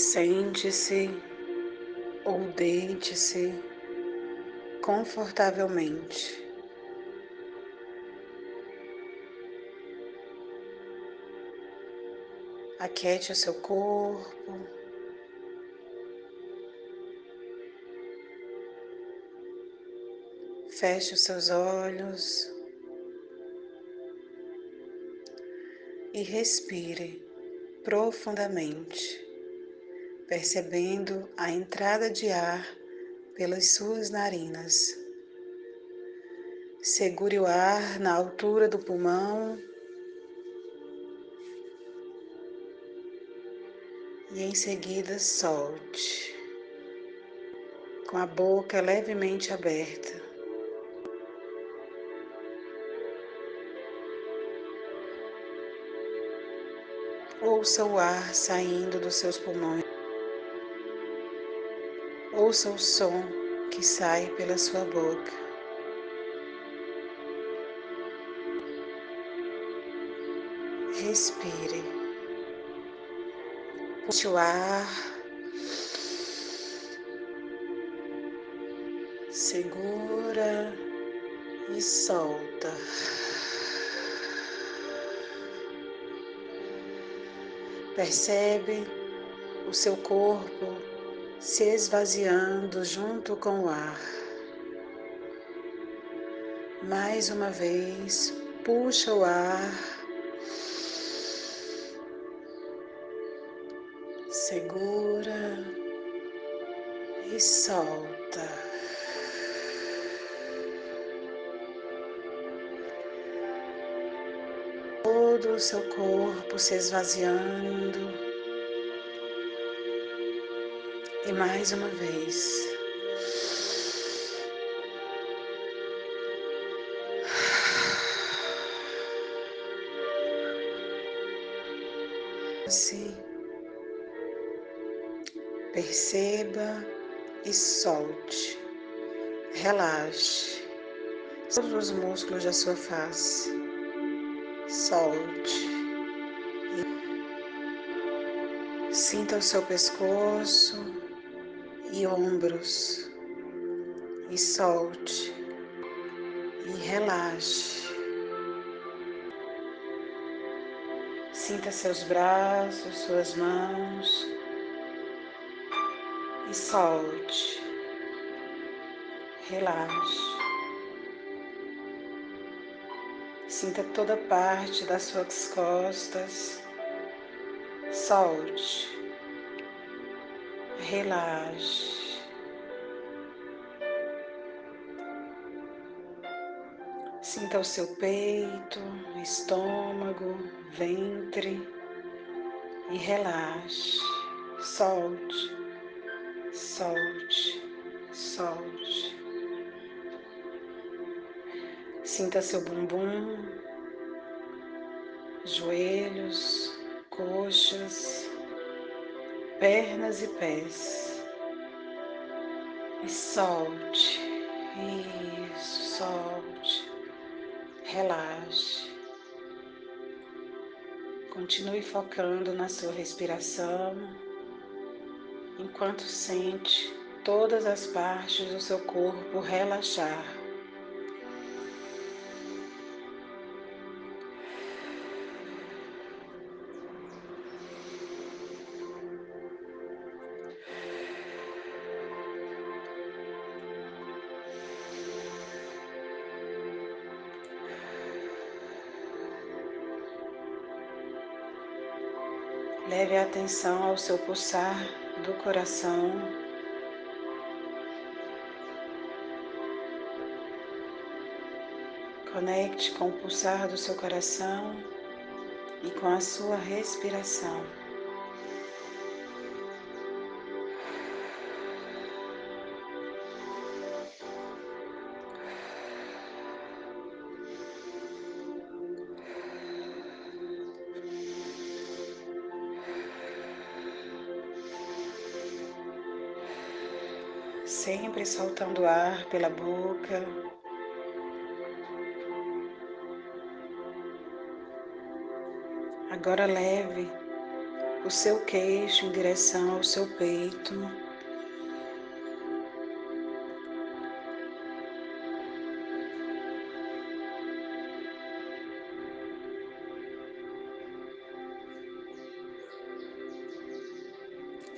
Sente-se ou deite-se confortavelmente. Aquete o seu corpo. Feche os seus olhos e respire profundamente, percebendo a entrada de ar pelas suas narinas. Segure o ar na altura do pulmão e em seguida solte, com a boca levemente aberta. Ouça o ar saindo dos seus pulmões. Ouça o som que sai pela sua boca. Respire. Puxe o ar. Segura e solta. Percebe o seu corpo se esvaziando junto com o ar. Mais uma vez, puxa o ar segura e solta. Todo o seu corpo se esvaziando. E mais uma vez. Assim. Perceba e solte. Relaxe todos os músculos da sua face. Solte. Sinta o seu pescoço e ombros. E solte. E relaxe. Sinta seus braços, suas mãos e solte. Relaxe. Sinta toda parte das suas costas. Solte. Relaxe. Sinta o seu peito, estômago, ventre e relaxe. Solte solte, solte. Sinta seu bumbum, joelhos, coxas, pernas e pés. E solte, isso, solte, relaxe. Continue focando na sua respiração enquanto sente todas as partes do seu corpo relaxar. Leve a atenção ao seu pulsar do coração. Conecte com o pulsar do seu coração e com a sua respiração. Sempre soltando ar pela boca. Agora leve o seu queixo em direção ao seu peito.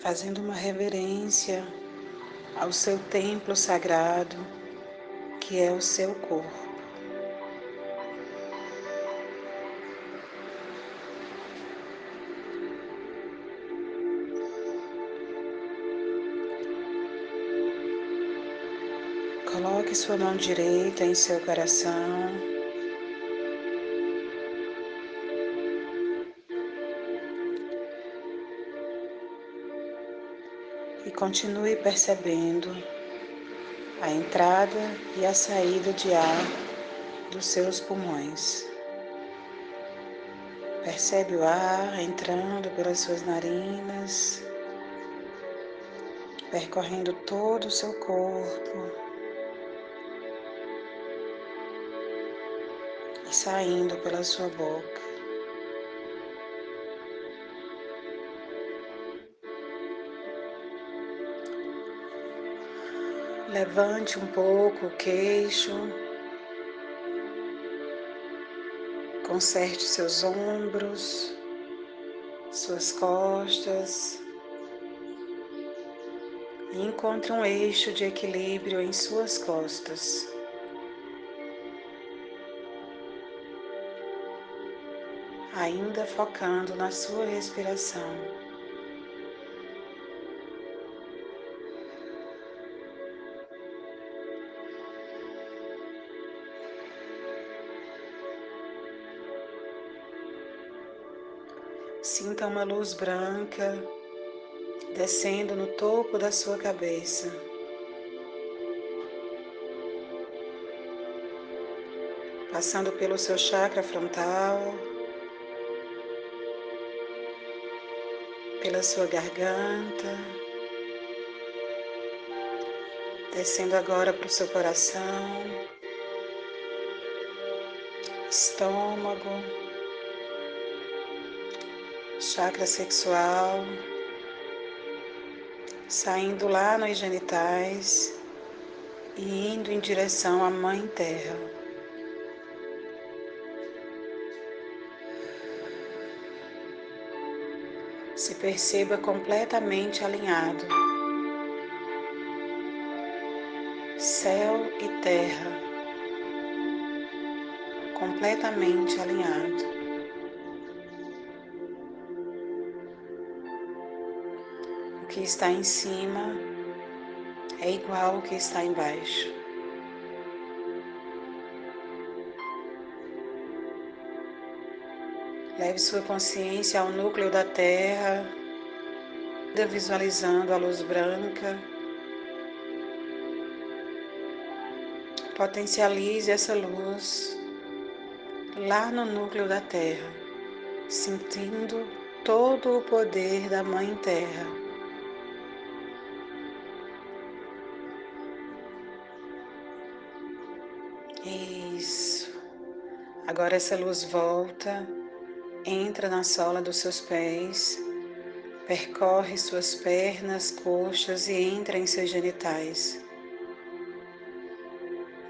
Fazendo uma reverência ao seu templo sagrado, que é o seu corpo. Coloque sua mão direita em seu coração. E continue percebendo a entrada e a saída de ar dos seus pulmões. Percebe o ar entrando pelas suas narinas, percorrendo todo o seu corpo. saindo pela sua boca. Levante um pouco o queixo, conserte seus ombros, suas costas e encontre um eixo de equilíbrio em suas costas. ainda focando na sua respiração. Sinta uma luz branca descendo no topo da sua cabeça. Passando pelo seu chakra frontal, pela sua garganta, descendo agora para o seu coração, estômago, chakra sexual, saindo lá nos genitais e indo em direção à Mãe Terra. se perceba completamente alinhado. Céu e terra, completamente alinhado. Que está em cima é igual ao que está embaixo. Leve sua consciência ao núcleo da Terra, visualizando a luz branca. Potencialize essa luz lá no núcleo da Terra, sentindo todo o poder da Mãe Terra. Isso. Agora essa luz volta entra na sola dos seus pés, percorre suas pernas, coxas e entra em seus genitais.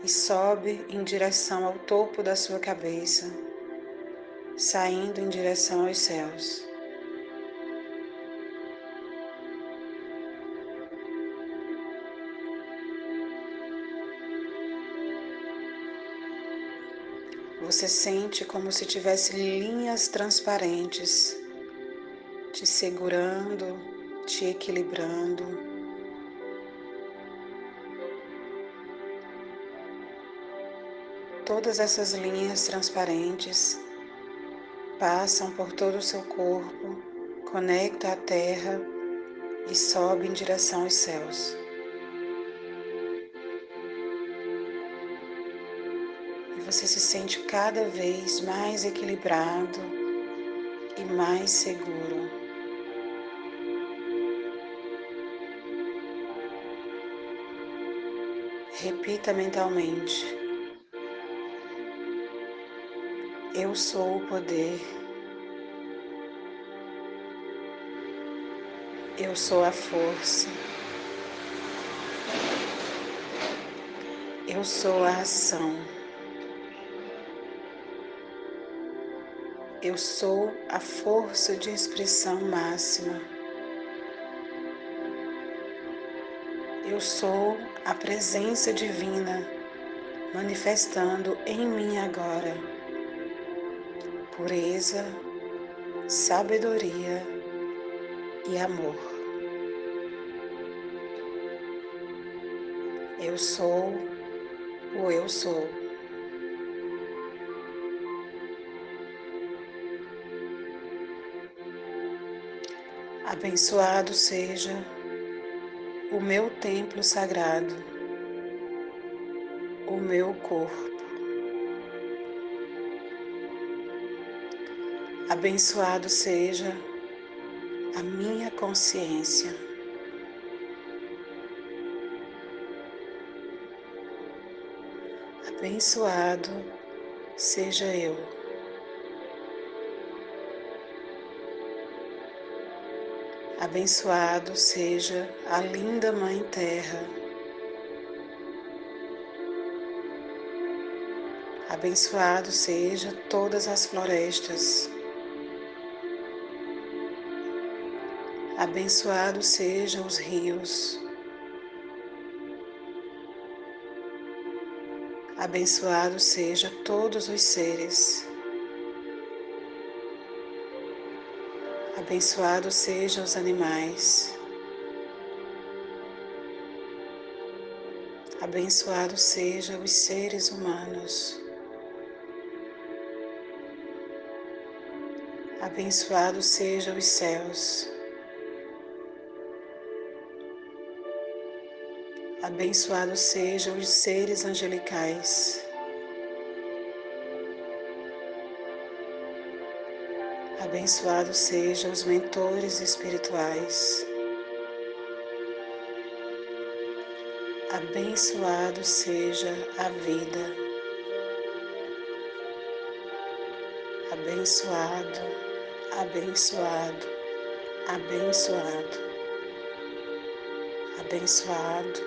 E sobe em direção ao topo da sua cabeça, saindo em direção aos céus. Você sente como se tivesse linhas transparentes te segurando, te equilibrando. Todas essas linhas transparentes passam por todo o seu corpo, conecta a terra e sobe em direção aos céus. Você se sente cada vez mais equilibrado e mais seguro. Repita mentalmente: Eu sou o poder. Eu sou a força. Eu sou a ação. Eu sou a força de expressão máxima. Eu sou a presença divina manifestando em mim agora pureza, sabedoria e amor. Eu sou o eu sou. Abençoado seja o meu templo sagrado, o meu corpo. Abençoado seja a minha consciência. Abençoado seja eu. Abençoado seja a linda Mãe Terra. Abençoado seja todas as florestas. Abençoados sejam os rios. Abençoados sejam todos os seres. Abençoados sejam os animais. Abençoados sejam os seres humanos. Abençoados sejam os céus. Abençoados sejam os seres angelicais. Abençoados sejam os mentores espirituais. Abençoado seja a vida. Abençoado, abençoado, abençoado, abençoado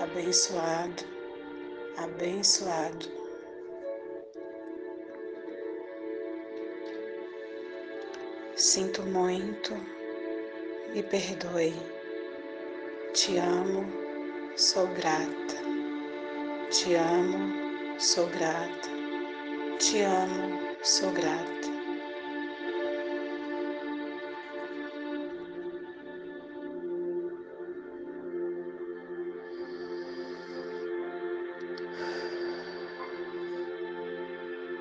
abençoado, abençoado. Sinto muito, me perdoe. Te amo, sou grata. Te amo, sou grata. Te amo, sou grata.